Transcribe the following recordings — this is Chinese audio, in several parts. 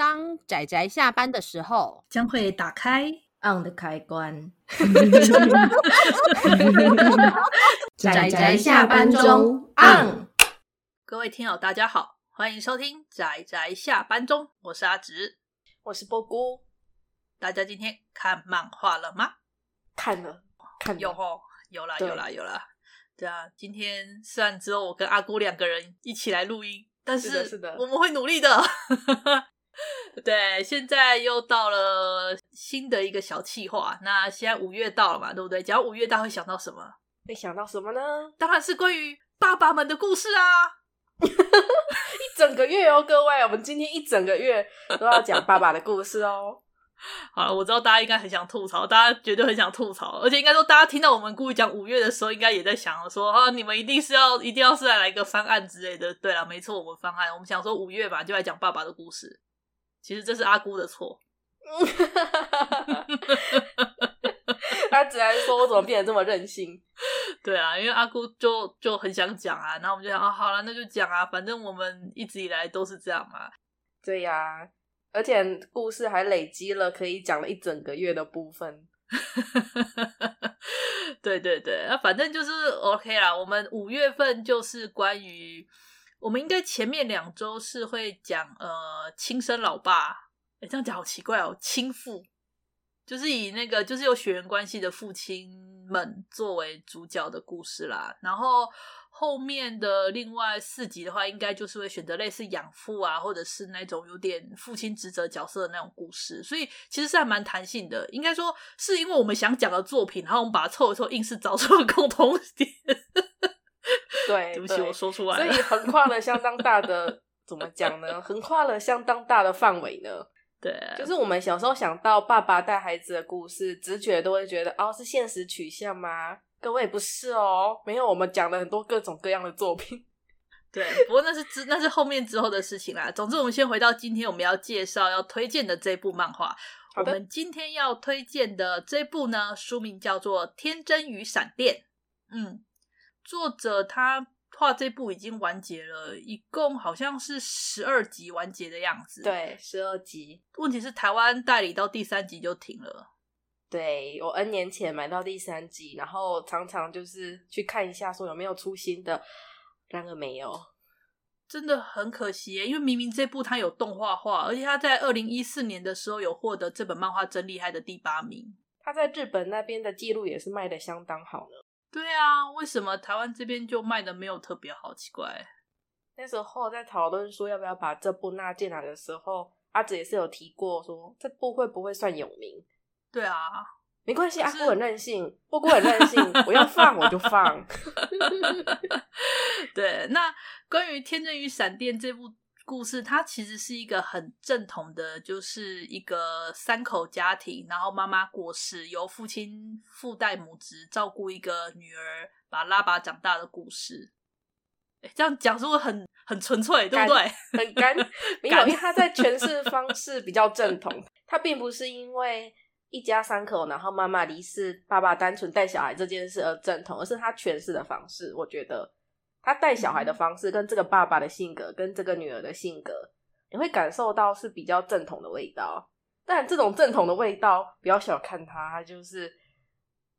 当仔仔下班的时候，将会打开 on 的开关。仔仔下班中 on。各位听友，大家好，欢迎收听仔仔下班中，我是阿直，我是波姑。大家今天看漫画了吗？看了，看了有哦，有啦，有啦，有啦。对啊，今天虽然只有我跟阿姑两个人一起来录音，但是是的，我们会努力的。对，现在又到了新的一个小计划。那现在五月到了嘛，对不对？讲五月，大家会想到什么？会想到什么呢？当然是关于爸爸们的故事啊！一整个月哦，各位，我们今天一整个月都要讲爸爸的故事哦。好了，我知道大家应该很想吐槽，大家绝对很想吐槽，而且应该说，大家听到我们故意讲五月的时候，应该也在想说啊，你们一定是要，一定要是来来一个翻案之类的。对了，没错，我们翻案，我们想说五月吧，就来讲爸爸的故事。其实这是阿姑的错，他只能说我怎么变得这么任性？对啊，因为阿姑就就很想讲啊，然后我们就想啊，好了，那就讲啊，反正我们一直以来都是这样嘛。对呀、啊，而且故事还累积了可以讲了一整个月的部分。对对对，那反正就是 OK 啦。我们五月份就是关于。我们应该前面两周是会讲呃亲生老爸，哎，这样讲好奇怪哦，亲父就是以那个就是有血缘关系的父亲们作为主角的故事啦。然后后面的另外四集的话，应该就是会选择类似养父啊，或者是那种有点父亲职责角色的那种故事。所以其实是还蛮弹性的，应该说是因为我们想讲的作品，然后我们把它凑一凑，硬是找出了共同点。对，对不起，我说出来了。所以横跨了相当大的，怎么讲呢？横跨了相当大的范围呢。对，就是我们小时候想到爸爸带孩子的故事，直觉都会觉得哦，是现实取向吗？各位不是哦，没有，我们讲了很多各种各样的作品。对，不过那是之那是后面之后的事情啦。总之，我们先回到今天我们要介绍要推荐的这部漫画。我们今天要推荐的这部呢，书名叫做《天真与闪电》。嗯。作者他画这部已经完结了，一共好像是十二集完结的样子。对，十二集。问题是台湾代理到第三集就停了。对，我 N 年前买到第三集，然后常常就是去看一下，说有没有出新的，然而没有，真的很可惜耶。因为明明这部它有动画化，而且它在二零一四年的时候有获得这本漫画真厉害的第八名。它在日本那边的记录也是卖的相当好呢。对啊，为什么台湾这边就卖的没有特别好？奇怪。那时候在讨论说要不要把这部纳进来的时候，阿紫也是有提过说这部会不会算有名？对啊，没关系，阿姑很任性，波姑很任性，我要放我就放。对，那关于《天真与闪电》这部。故事它其实是一个很正统的，就是一个三口家庭，然后妈妈过世，由父亲父代母职照顾一个女儿，把拉拔长大的故事。诶这样讲是不是很很纯粹，对不对？很干，没有，因为他在诠释方式比较正统。他并不是因为一家三口，然后妈妈离世，爸爸单纯带小孩这件事而正统，而是他诠释的方式，我觉得。他带小孩的方式，跟这个爸爸的性格，跟这个女儿的性格，你会感受到是比较正统的味道。但这种正统的味道，不要小看它，它就是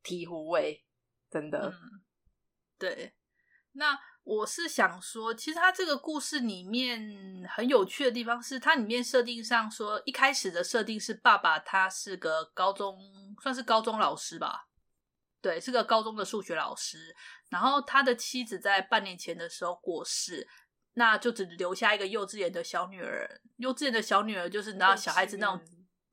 醍醐味，真的。嗯，对。那我是想说，其实他这个故事里面很有趣的地方是，它里面设定上说，一开始的设定是爸爸他是个高中，算是高中老师吧。对，是个高中的数学老师。然后他的妻子在半年前的时候过世，那就只留下一个幼稚园的小女儿。幼稚园的小女儿就是你知道小孩子那种，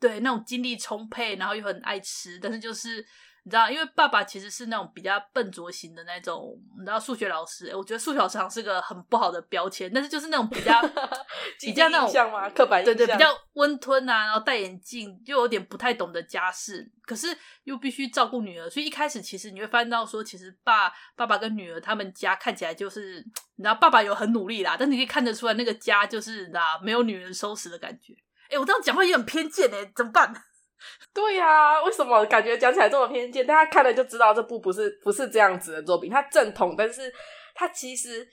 对，那种精力充沛，然后又很爱吃，但是就是。你知道，因为爸爸其实是那种比较笨拙型的那种，你知道数学老师，我觉得数学老师好像是个很不好的标签，但是就是那种比较 比较那种？刻板印象，对对，比较温吞啊，然后戴眼镜，又有点不太懂得家事，可是又必须照顾女儿，所以一开始其实你会发现到说，其实爸爸爸跟女儿他们家看起来就是，你知道爸爸有很努力啦，但你可以看得出来那个家就是，你知道没有女人收拾的感觉。哎，我这样讲话也很偏见哎，怎么办？对呀、为什么感觉讲起来这么偏见？大家看了就知道这部不是不是这样子的作品，它正统，但是它其实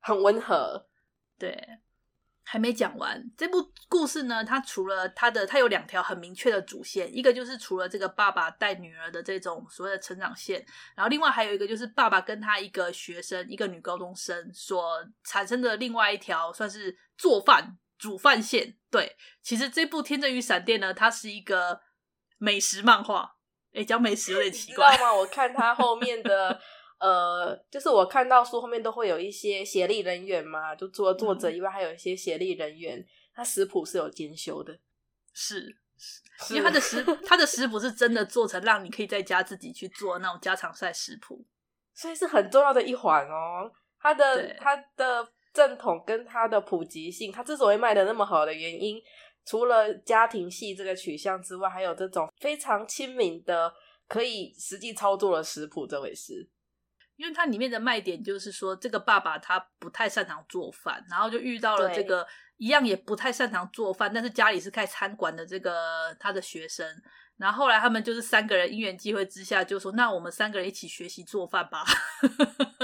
很温和。对，还没讲完。这部故事呢，它除了它的，它有两条很明确的主线，一个就是除了这个爸爸带女儿的这种所谓的成长线，然后另外还有一个就是爸爸跟他一个学生，一个女高中生所产生的另外一条算是做饭煮饭线。对，其实这部《天真与闪电》呢，它是一个美食漫画。哎，讲美食有点奇怪，你知道吗？我看它后面的。呃，就是我看到书后面都会有一些协力人员嘛，就除了作者以外，还有一些协力人员，他食谱是有兼修的，是，是 因为他的食他的食谱是真的做成让你可以在家自己去做那种家常菜食谱，所以是很重要的一环哦。他的他的正统跟他的普及性，他之所以卖的那么好的原因，除了家庭系这个取向之外，还有这种非常亲民的可以实际操作的食谱这回事。因为它里面的卖点就是说，这个爸爸他不太擅长做饭，然后就遇到了这个一样也不太擅长做饭，但是家里是开餐馆的这个他的学生。然后后来他们就是三个人因缘际会之下，就说：“那我们三个人一起学习做饭吧。”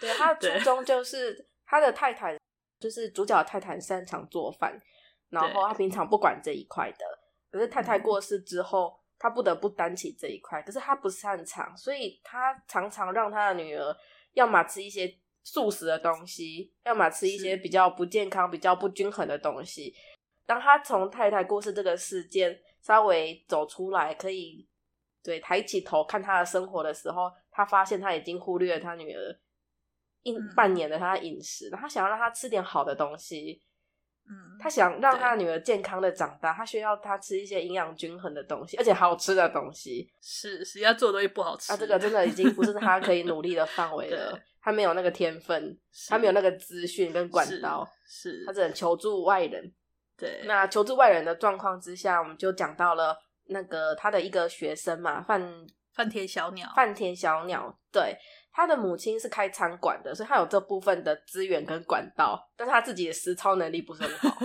对，他的初衷就是他的太太，就是主角的太太擅长做饭，然后他平常不管这一块的。可是太太过世之后。他不得不担起这一块，可是他不擅长，所以他常常让他的女儿要么吃一些素食的东西，要么吃一些比较不健康、比较不均衡的东西。当他从太太过世这个事件稍微走出来，可以对抬起头看他的生活的时候，他发现他已经忽略了他女儿一半年的他的饮食，然后他想要让他吃点好的东西。嗯，他想让他的女儿健康的长大，他需要他吃一些营养均衡的东西，而且好吃的东西。是，实际上做的东西不好吃。啊，这个真的已经不是他可以努力的范围了。他没有那个天分，他没有那个资讯跟管道，是，是他只能求助外人。对，那求助外人的状况之下，我们就讲到了那个他的一个学生嘛，饭饭田小鸟，饭田小鸟，对。他的母亲是开餐馆的，所以他有这部分的资源跟管道，但是他自己的实操能力不是很好，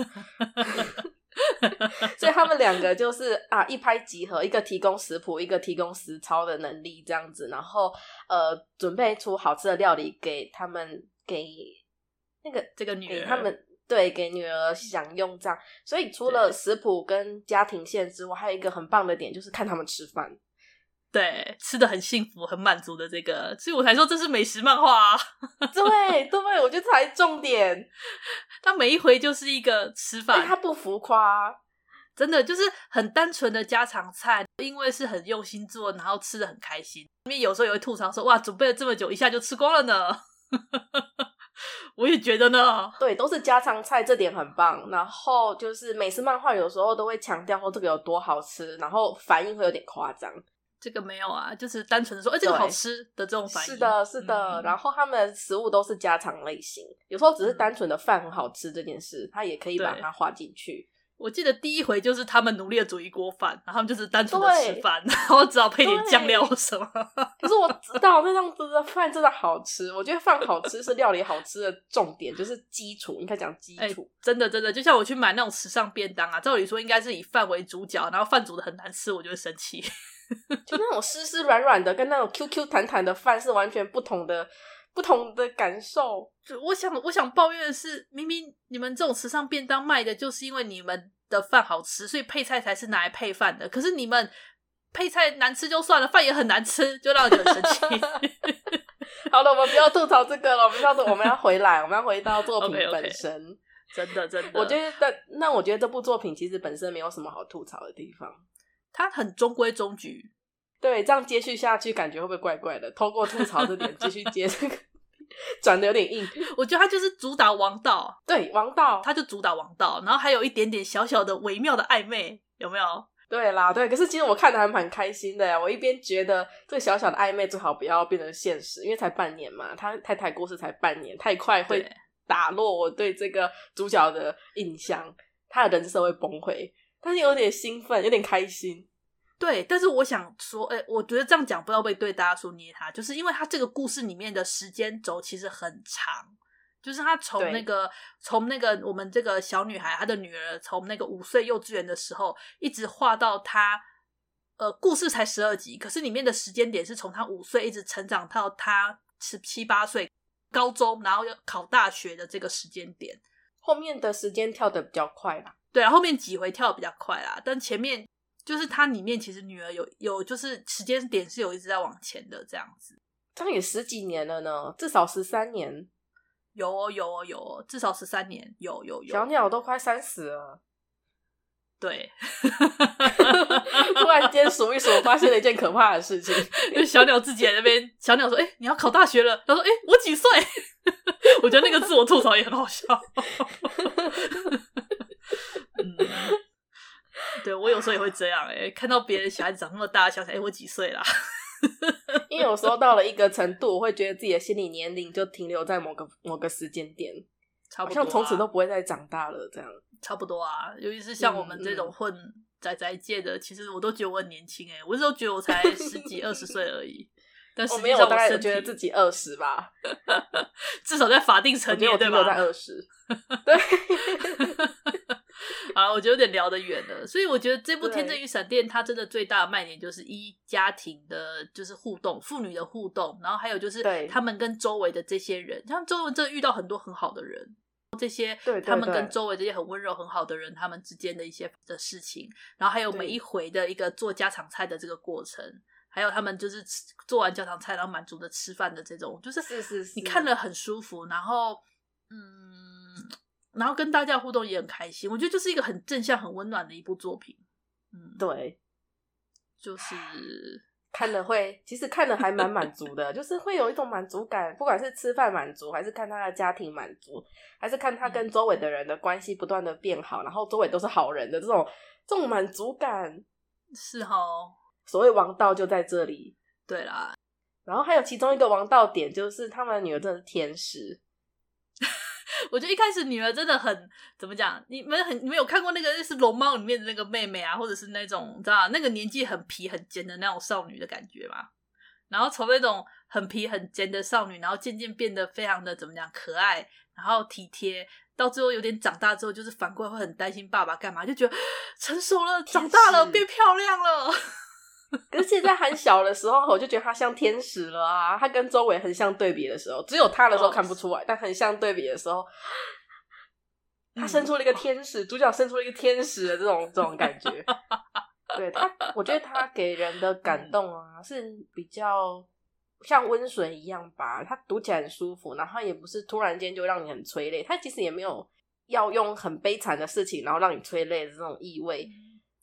所以他们两个就是啊一拍即合，一个提供食谱，一个提供实操的能力这样子，然后呃准备出好吃的料理给他们，给那个这个女儿，给他们对给女儿享用这样。所以除了食谱跟家庭线之外，还有一个很棒的点就是看他们吃饭。对，吃的很幸福、很满足的这个，所以我才说这是美食漫画啊。对对，我觉得才重点。他每一回就是一个吃饭，他不浮夸，真的就是很单纯的家常菜，因为是很用心做，然后吃的很开心。因为有时候也会吐槽说：“哇，准备了这么久，一下就吃光了呢。”我也觉得呢。对，都是家常菜，这点很棒。然后就是美食漫画有时候都会强调说这个有多好吃，然后反应会有点夸张。这个没有啊，就是单纯的说，哎，这个好吃的这种反应。是的，是的。嗯、然后他们的食物都是家常类型，有时候只是单纯的饭很好吃这件事，他、嗯、也可以把它画进去。我记得第一回就是他们努力的煮一锅饭，然后他们就是单纯的吃饭，然后只好配点酱料什么。可是我知道那样子的饭真的好吃，我觉得饭好吃是料理好吃的重点，就是基础。应该讲基础，真的真的，就像我去买那种时尚便当啊，照理说应该是以饭为主角，然后饭煮的很难吃，我就会生气。就那种湿湿软软的，跟那种 Q Q 弹弹的饭是完全不同的，不同的感受。就我想，我想抱怨的是，明明你们这种时尚便当卖的就是因为你们的饭好吃，所以配菜才是拿来配饭的。可是你们配菜难吃就算了，饭也很难吃，就让人很生气。好了，我们不要吐槽这个了，我们要我们要回来，我们要回到作品本身。Okay, okay. 真的，真的，我觉得，那我觉得这部作品其实本身没有什么好吐槽的地方。它很中规中矩，对，这样接续下去感觉会不会怪怪的？透过吐槽这点继续接这个，转的有点硬。我觉得他就是主打王道，对，王道，他就主打王道，然后还有一点点小小的微妙的暧昧，有没有？对啦，对。可是其实我看的还蛮开心的呀。我一边觉得这个小小的暧昧最好不要变成现实，因为才半年嘛，他太太故事才半年，太快会打落我对这个主角的印象，他的人设会崩溃。但是有点兴奋，有点开心，对。但是我想说，哎、欸，我觉得这样讲不知道会对大家说捏他，就是因为他这个故事里面的时间轴其实很长，就是他从那个从那个我们这个小女孩她的女儿从那个五岁幼稚园的时候，一直画到她，呃，故事才十二集，可是里面的时间点是从她五岁一直成长到她十七八岁高中，然后要考大学的这个时间点。后面的时间跳的比较快啦。对啊，后面几回跳得比较快啦，但前面就是它里面其实女儿有有就是时间点是有一直在往前的这样子。这样也十几年了呢，至少十三年。有哦，有哦，有哦，至少十三年，有有有。小鸟都快三十了。对，突然间数一数，发现了一件可怕的事情。因为小鸟自己在那边，小鸟说：“哎、欸，你要考大学了。”他说：“哎、欸，我几岁？” 我觉得那个自我吐槽也很好笑。嗯，对，我有时候也会这样、欸，哎，看到别人小孩子长那么大，想想：“哎、欸，我几岁啦？” 因为有时候到了一个程度，我会觉得自己的心理年龄就停留在某个某个时间点，差不多、像从此都不会再长大了这样。差不多啊，尤其是像我们这种混仔仔界的，嗯嗯、其实我都觉得我很年轻欸，我有时候觉得我才十几二十岁而已。但实际上我，我没有，我大概觉得自己二十吧，至少在法定成年对吧？在二十。对。好，我觉得有点聊得远了，所以我觉得这部《天真与闪电》它真的最大的卖点就是一家庭的，就是互动，父女的互动，然后还有就是他们跟周围的这些人，他们周围真的遇到很多很好的人。这些他们跟周围这些很温柔很好的人，他们之间的一些的事情，然后还有每一回的一个做家常菜的这个过程，还有他们就是吃做完家常菜然后满足的吃饭的这种，就是是是是，你看了很舒服，然后嗯，然后跟大家互动也很开心，我觉得就是一个很正向、很温暖的一部作品。嗯，对，就是。看了会，其实看了还蛮满足的，就是会有一种满足感，不管是吃饭满足，还是看他的家庭满足，还是看他跟周围的人的关系不断的变好，然后周围都是好人的这种这种满足感，是哦。所谓王道就在这里，对啦。然后还有其中一个王道点，就是他们的女儿真的是天使。我觉得一开始女儿真的很怎么讲？你们很你们有看过那个就是龙猫里面的那个妹妹啊，或者是那种你知道那个年纪很皮很尖的那种少女的感觉吗？然后从那种很皮很尖的少女，然后渐渐变得非常的怎么讲可爱，然后体贴，到最后有点长大之后，就是反过来会很担心爸爸干嘛，就觉得成熟了，长大了，变漂亮了。可是现在很小的时候，我就觉得他像天使了啊！他跟周围很像对比的时候，只有他的时候看不出来，但很像对比的时候，他生出了一个天使，主角生出了一个天使的这种这种感觉。对他，我觉得他给人的感动啊，是比较像温水一样吧。他读起来很舒服，然后也不是突然间就让你很催泪。他其实也没有要用很悲惨的事情，然后让你催泪的这种意味，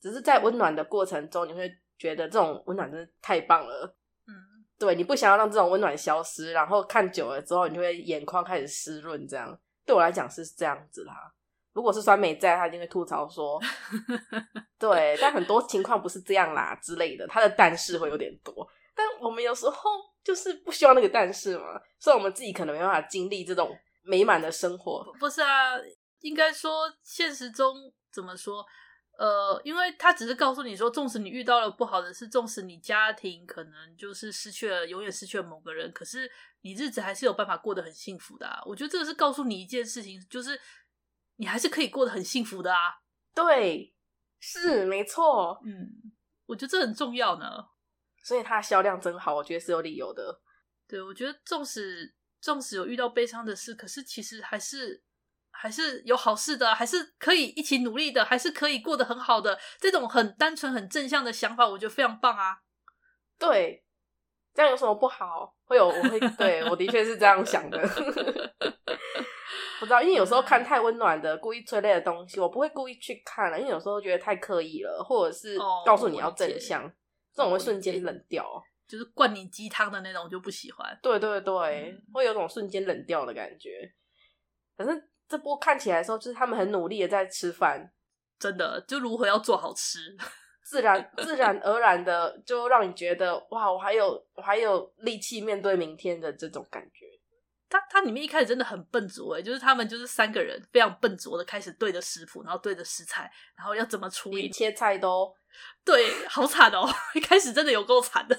只是在温暖的过程中，你会。觉得这种温暖真的太棒了，嗯，对，你不想要让这种温暖消失，然后看久了之后，你就会眼眶开始湿润，这样对我来讲是这样子啦。如果是酸梅在，他一定会吐槽说，对，但很多情况不是这样啦之类的，他的但是会有点多。但我们有时候就是不希望那个但是嘛，所以我们自己可能没办法经历这种美满的生活。不是啊，应该说现实中怎么说？呃，因为他只是告诉你说，纵使你遇到了不好的事，纵使你家庭可能就是失去了，永远失去了某个人，可是你日子还是有办法过得很幸福的啊。我觉得这个是告诉你一件事情，就是你还是可以过得很幸福的啊。对，是没错。嗯，我觉得这很重要呢。所以它销量真好，我觉得是有理由的。对，我觉得纵使纵使有遇到悲伤的事，可是其实还是。还是有好事的，还是可以一起努力的，还是可以过得很好的。这种很单纯、很正向的想法，我觉得非常棒啊！对，这样有什么不好？会有，我会对我的确是这样想的。不知道，因为有时候看太温暖的、故意催泪的东西，我不会故意去看了，因为有时候觉得太刻意了，或者是告诉你要正向，哦、这种会瞬间冷掉，就是灌你鸡汤的那种，就不喜欢。对对对，嗯、会有种瞬间冷掉的感觉。可是。这波看起来的时候，就是他们很努力的在吃饭，真的就如何要做好吃，自然自然而然的就让你觉得哇，我还有我还有力气面对明天的这种感觉。它它里面一开始真的很笨拙诶，就是他们就是三个人非常笨拙的开始对着食谱，然后对着食材，然后要怎么处理切菜都对，好惨哦！一开始真的有够惨的，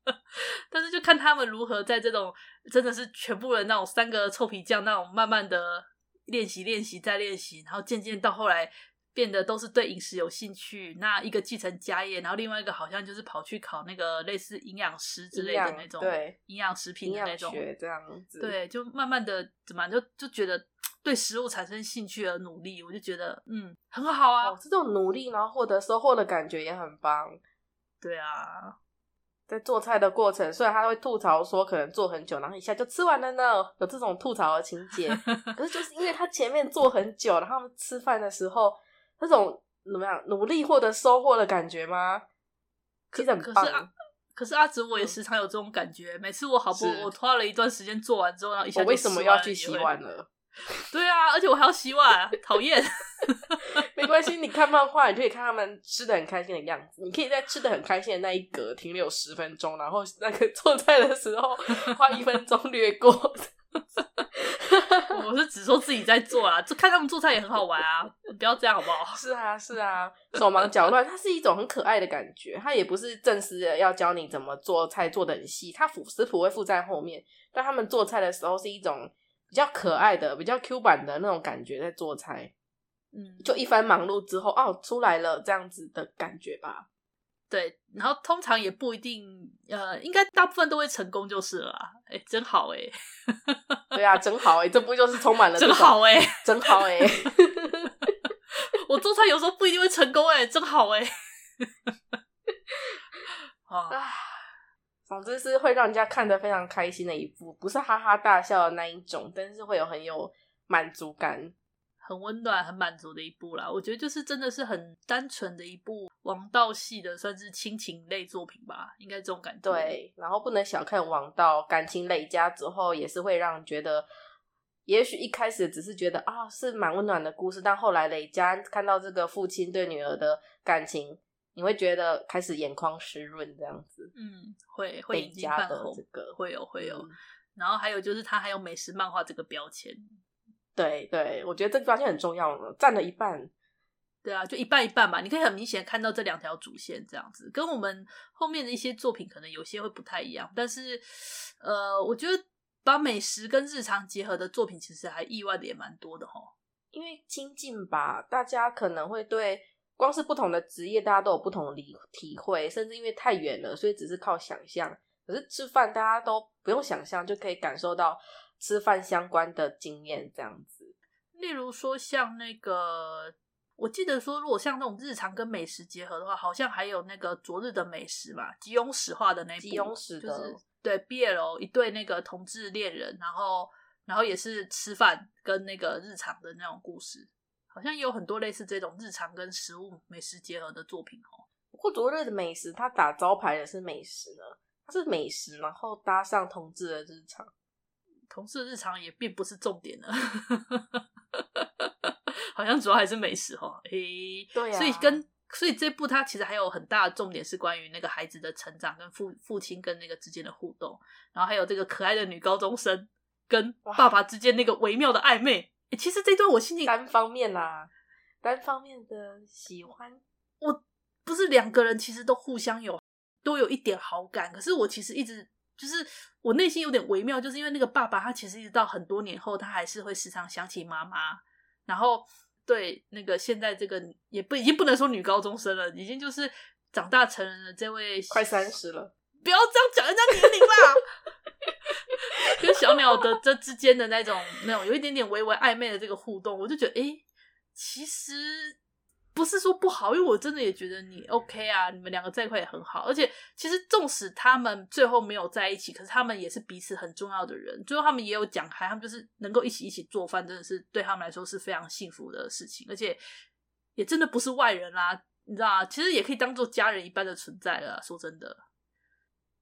但是就看他们如何在这种真的是全部人那种三个臭皮匠那种慢慢的。练习，练习，再练习，然后渐渐到后来变得都是对饮食有兴趣。那一个继承家业，然后另外一个好像就是跑去考那个类似营养师之类的那种，对，营养食品的那种，这样子，对，就慢慢的怎么就就觉得对食物产生兴趣而努力，我就觉得嗯很好啊。哦，这种努力然后获得收获的感觉也很棒。对啊，在做菜的过程，虽然他会吐槽说可能做很久，然后一下就吃完了呢，有这种吐槽的情节。可是就是因为他前面做很久，然后吃饭的时候那种怎么样努力获得收获的感觉吗？其实很棒。可是阿紫，我也时常有这种感觉。嗯、每次我好不容易我花了一段时间做完之后，然后一下就我为什么要去洗碗了？对啊，而且我还要洗碗，讨厌。没关系，你看漫画，你可以看他们吃的很开心的样子。你可以在吃的很开心的那一格停留十分钟，然后那个做菜的时候 花一分钟略过。我是只说自己在做啊，就看他们做菜也很好玩啊，不要这样好不好？是啊，是啊，手忙脚乱，它是一种很可爱的感觉。它也不是正式的要教你怎么做菜做的很细，它辅食谱会附在后面。但他们做菜的时候是一种比较可爱的、比较 Q 版的那种感觉，在做菜。嗯，就一番忙碌之后，哦，出来了这样子的感觉吧。对，然后通常也不一定，呃，应该大部分都会成功就是了。哎，真好哎！对啊，真好哎！这不就是充满了真好哎，真好哎！我做菜有时候不一定会成功哎，真好哎！啊，总之是会让人家看得非常开心的一部，不是哈哈大笑的那一种，但是会有很有满足感。很温暖、很满足的一部啦，我觉得就是真的是很单纯的一部王道系的，算是亲情类作品吧，应该这种感觉。对，然后不能小看王道，感情累加之后也是会让人觉得，也许一开始只是觉得啊是蛮温暖的故事，但后来累加看到这个父亲对女儿的感情，你会觉得开始眼眶湿润这样子。嗯，会会累加的这个会有会有，嗯，然后还有就是它还有美食漫画这个标签。对对，我觉得这个标签很重要了，占了一半。对啊，就一半一半吧。你可以很明显看到这两条主线这样子，跟我们后面的一些作品可能有些会不太一样。但是，呃，我觉得把美食跟日常结合的作品，其实还意外的也蛮多的哈。因为亲近吧，大家可能会对光是不同的职业，大家都有不同的理体会，甚至因为太远了，所以只是靠想象。可是吃饭，大家都不用想象就可以感受到。吃饭相关的经验这样子，例如说像那个，我记得说，如果像那种日常跟美食结合的话，好像还有那个昨日的美食嘛，吉永史画的那部，吉永史的，就是对 BL 一对那个同志恋人，然后然后也是吃饭跟那个日常的那种故事，好像也有很多类似这种日常跟食物美食结合的作品哦。不过昨日的美食，它打招牌的是美食呢，它是美食，然后搭上同志的日常。同事日常也并不是重点呢，好像主要还是美食哦。诶、欸，对啊，所以跟所以这部它其实还有很大的重点是关于那个孩子的成长跟父父亲跟那个之间的互动，然后还有这个可爱的女高中生跟爸爸之间那个微妙的暧昧。欸、其实这段我心情单方面啦，单方面的喜欢，我不是两个人其实都互相有都有一点好感，可是我其实一直。就是我内心有点微妙，就是因为那个爸爸，他其实一直到很多年后，他还是会时常想起妈妈。然后对那个现在这个也不已经不能说女高中生了，已经就是长大成人的这位快三十了，不要这样讲人家年龄啦。跟小鸟的这之间的那种那种有一点点微微暧昧的这个互动，我就觉得哎、其实。不是说不好，因为我真的也觉得你 OK 啊，你们两个在一块也很好。而且其实纵使他们最后没有在一起，可是他们也是彼此很重要的人。最后他们也有讲开，他们就是能够一起一起做饭，真的是对他们来说是非常幸福的事情。而且也真的不是外人啦，你知道吗？其实也可以当做家人一般的存在了。说真的，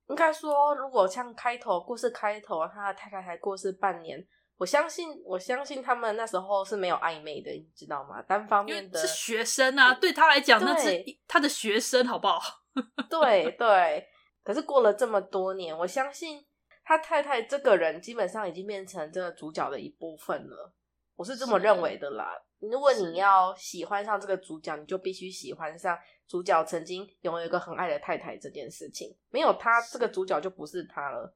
应该说，如果像开头故事开头，他的太太才过世半年。我相信，我相信他们那时候是没有暧昧的，你知道吗？单方面的，是学生啊，对他来讲，那是他的学生，好不好？对对。可是过了这么多年，我相信他太太这个人基本上已经变成这个主角的一部分了。我是这么认为的啦。如果你要喜欢上这个主角，你就必须喜欢上主角曾经拥有一个很爱的太太这件事情。没有他，这个主角就不是他了。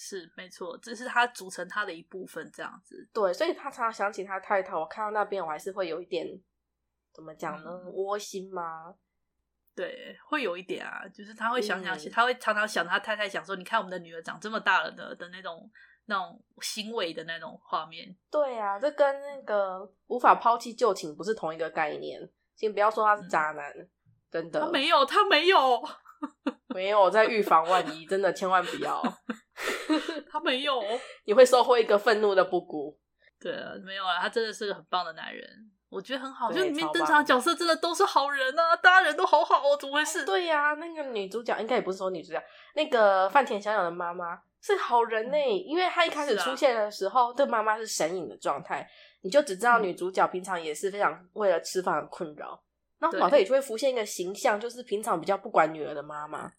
是没错，这是他组成他的一部分，这样子。对，所以他常常想起他太太，我看到那边，我还是会有一点，怎么讲呢？嗯、窝心吗？对，会有一点啊，就是他会想想起，嗯、他会常常想他太太，想说，你看我们的女儿长这么大了的的那种那种欣慰的那种画面。对啊，这跟那个无法抛弃旧情不是同一个概念。先不要说他是渣男，嗯、真的。他没有，他没有，没有在预防万一，真的千万不要。他没有，你会收获一个愤怒的布谷。对啊，没有啊，他真的是个很棒的男人，我觉得很好。就里面登场的角色真的都是好人啊，大家人都好好哦，怎么回事？对呀、啊，那个女主角应该也不是说女主角，那个饭田小鸟的妈妈是好人呢、欸，因为他一开始出现的时候，这妈妈是神隐的状态，你就只知道女主角平常也是非常为了吃饭很困扰，那脑袋里就会浮现一个形象，就是平常比较不管女儿的妈妈。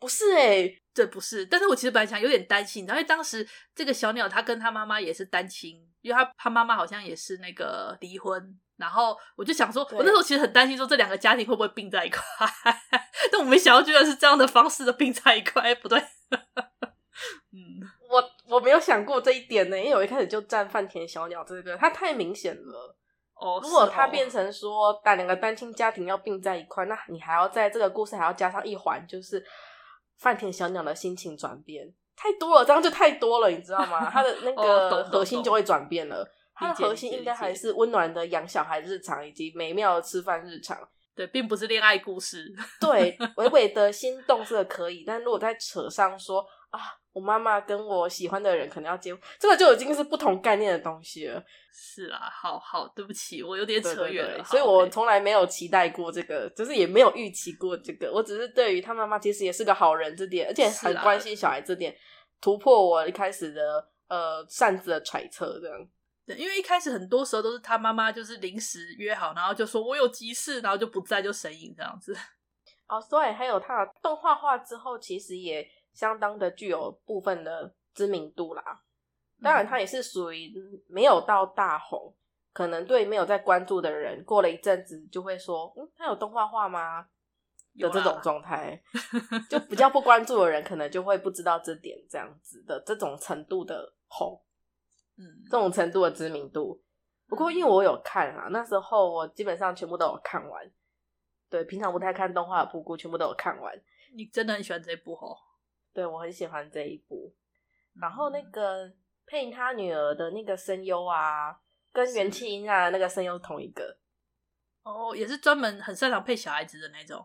不是哎、欸，对，不是。但是我其实本来想有点担心，因为当时这个小鸟它跟他妈妈也是单亲，因为他他妈妈好像也是那个离婚，然后我就想说，我那时候其实很担心说这两个家庭会不会并在一块，但我没想到居然是这样的方式的并在一块，不对。嗯，我我没有想过这一点呢，因为我一开始就站饭田小鸟这个，它太明显了。哦，如果它变成说带两个单亲家庭要并在一块，那你还要在这个故事还要加上一环，就是。饭田小鸟的心情转变太多了，这样就太多了，你知道吗？他的那个核心就会转变了。他的核心应该还是温暖的养小孩日常，以及美妙的吃饭日常。对，并不是恋爱故事。对，微微的心动是可以，但如果再扯上说。啊，我妈妈跟我喜欢的人可能要结婚，这个就已经是不同概念的东西了。是啊，好好，对不起，我有点扯远了。对对对，所以我从来没有期待过这个，就是也没有预期过这个。我只是对于他妈妈其实也是个好人这点，而且很关心小孩这点，突破我一开始的呃擅自的揣测这样。对，因为一开始很多时候都是他妈妈就是临时约好，然后就说我有急事，然后就不在，就神隐这样子。哦，所以还有他的动画化之后，其实也。相当的具有部分的知名度啦，当然它也是属于没有到大红，嗯、可能对没有在关注的人，过了一阵子就会说，嗯，它有动画化吗？的这种状态，就比较不关注的人，可能就会不知道这点，这样子的这种程度的红，嗯，这种程度的知名度。不过因为我有看啊，那时候我基本上全部都有看完，对，平常不太看动画的布谷全部都有看完。你真的很喜欢这一部哦？对，我很喜欢这一部，然后那个配他女儿的那个声优啊，跟元气音啊那个声优同一个，哦，也是专门很擅长配小孩子的那种。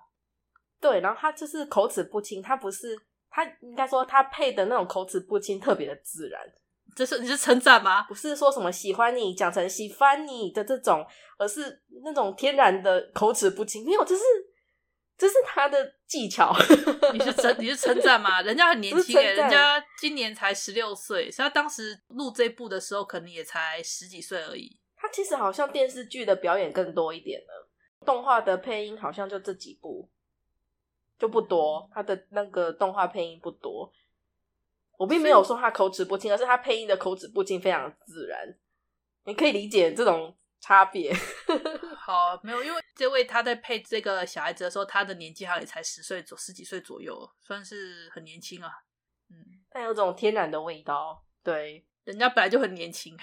对，然后他就是口齿不清，他不是他应该说他配的那种口齿不清特别的自然。这是你是称赞吗？不是说什么喜欢你讲成喜欢你的这种，而是那种天然的口齿不清，没有，就是。这是他的技巧，你是称你是称赞吗？人家很年轻耶，人家今年才十六岁，所以他当时录这部的时候，可能也才十几岁而已。他其实好像电视剧的表演更多一点了，动画的配音好像就这几部，就不多。他的那个动画配音不多，我并没有说他口齿不清，而是他配音的口齿不清非常自然，你可以理解这种。差别 好，没有，因为这位他在配这个小孩子的时候，他的年纪好像也才十岁左十几岁左右，算是很年轻啊。嗯，但有种天然的味道。对，人家本来就很年轻。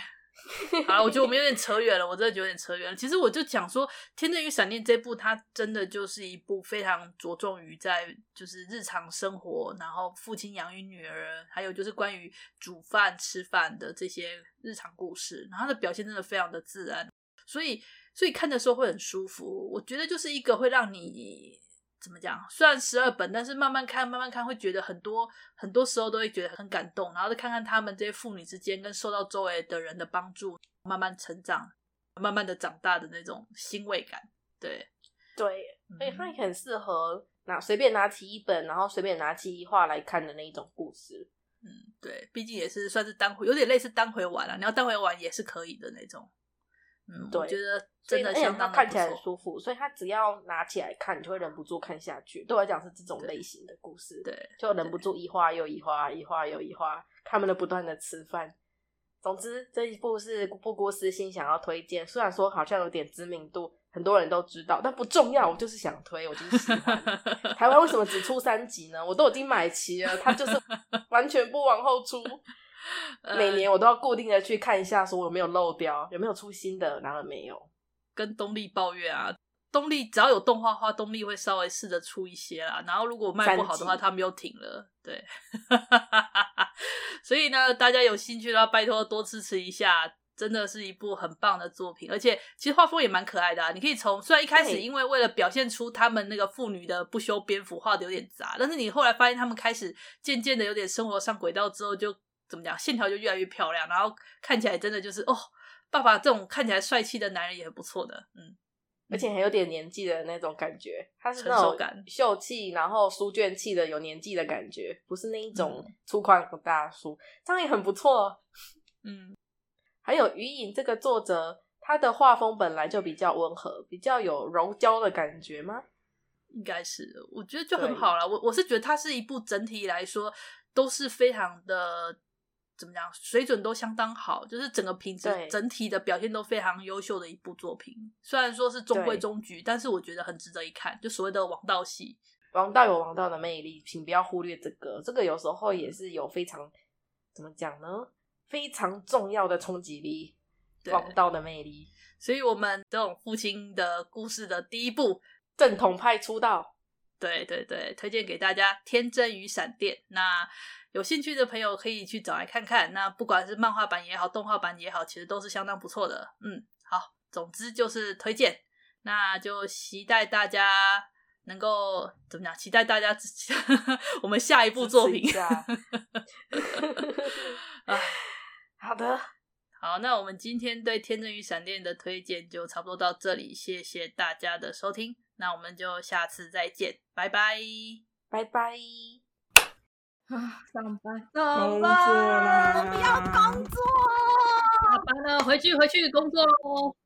好了，我觉得我们有点扯远了，我真的觉得有点扯远了。其实我就讲说，《天真与闪电》这部，它真的就是一部非常着重于在就是日常生活，然后父亲养育女儿，还有就是关于煮饭吃饭的这些日常故事，然后它的表现真的非常的自然。所以，所以看的时候会很舒服。我觉得就是一个会让你怎么讲，虽然十二本，但是慢慢看，慢慢看，会觉得很多很多时候都会觉得很感动。然后再看看他们这些父女之间跟受到周围的人的帮助，慢慢成长，慢慢的长大的那种欣慰感。对，对，所以它也很适合拿随便拿起一本，然后随便拿起一画来看的那一种故事。嗯，对，毕竟也是算是单回，有点类似单回玩啊。你要单回玩也是可以的那种。嗯，对，我觉得真的相当看起来很舒服，所以它只要拿起来看，你就会忍不住看下去。对我来讲是这种类型的故事，对，就忍不住一画又一画，一画又一画，他们的不断的吃饭。总之，这一部是布谷私心想要推荐，虽然说好像有点知名度，很多人都知道，但不重要，我就是想推，我就是喜欢。台湾为什么只出三集呢？我都已经买齐了，它就是完全不往后出。每年我都要固定的去看一下，说我有没有漏掉，有没有出新的，然后没有。跟东立抱怨啊，东立只要有动画画，东立会稍微试着出一些啦。然后如果卖不好的话，他们又停了。对，所以呢，大家有兴趣的话，拜托多支持一下。真的是一部很棒的作品，而且其实画风也蛮可爱的啊！你可以从虽然一开始因为为了表现出他们那个妇女的不修边幅画的有点杂，但是你后来发现他们开始渐渐的有点生活上轨道之后，就怎么讲，线条就越来越漂亮，然后看起来真的就是哦，爸爸这种看起来帅气的男人也很不错的，嗯，而且还有点年纪的那种感觉，他是那种秀气，然后书卷气的有年纪的感觉，不是那一种粗犷的大叔，这样也很不错，嗯。还有《余影》这个作者，他的画风本来就比较温和，比较有柔焦的感觉吗？应该是，我觉得就很好了。我我是觉得它是一部整体来说都是非常的怎么讲，水准都相当好，就是整个品质整体的表现都非常优秀的一部作品。虽然说是中规中矩，但是我觉得很值得一看。就所谓的王道系，王道有王道的魅力，请不要忽略这个。这个有时候也是有非常怎么讲呢？非常重要的冲击力，王道的魅力，所以我们这种父亲的故事的第一部正统派出道，对对对，推荐给大家《天真与闪电》。那有兴趣的朋友可以去找来看看。那不管是漫画版也好，动画版也好，其实都是相当不错的。嗯，好，总之就是推荐。那就期待大家能够怎么样？期待大家 我们下一部作品。哎。好的，好，那我们今天对《天真与闪电》的推荐就差不多到这里，谢谢大家的收听，那我们就下次再见，拜拜，拜拜。啊，上班，上班，我不要工作，下班了，回去回去工作喽。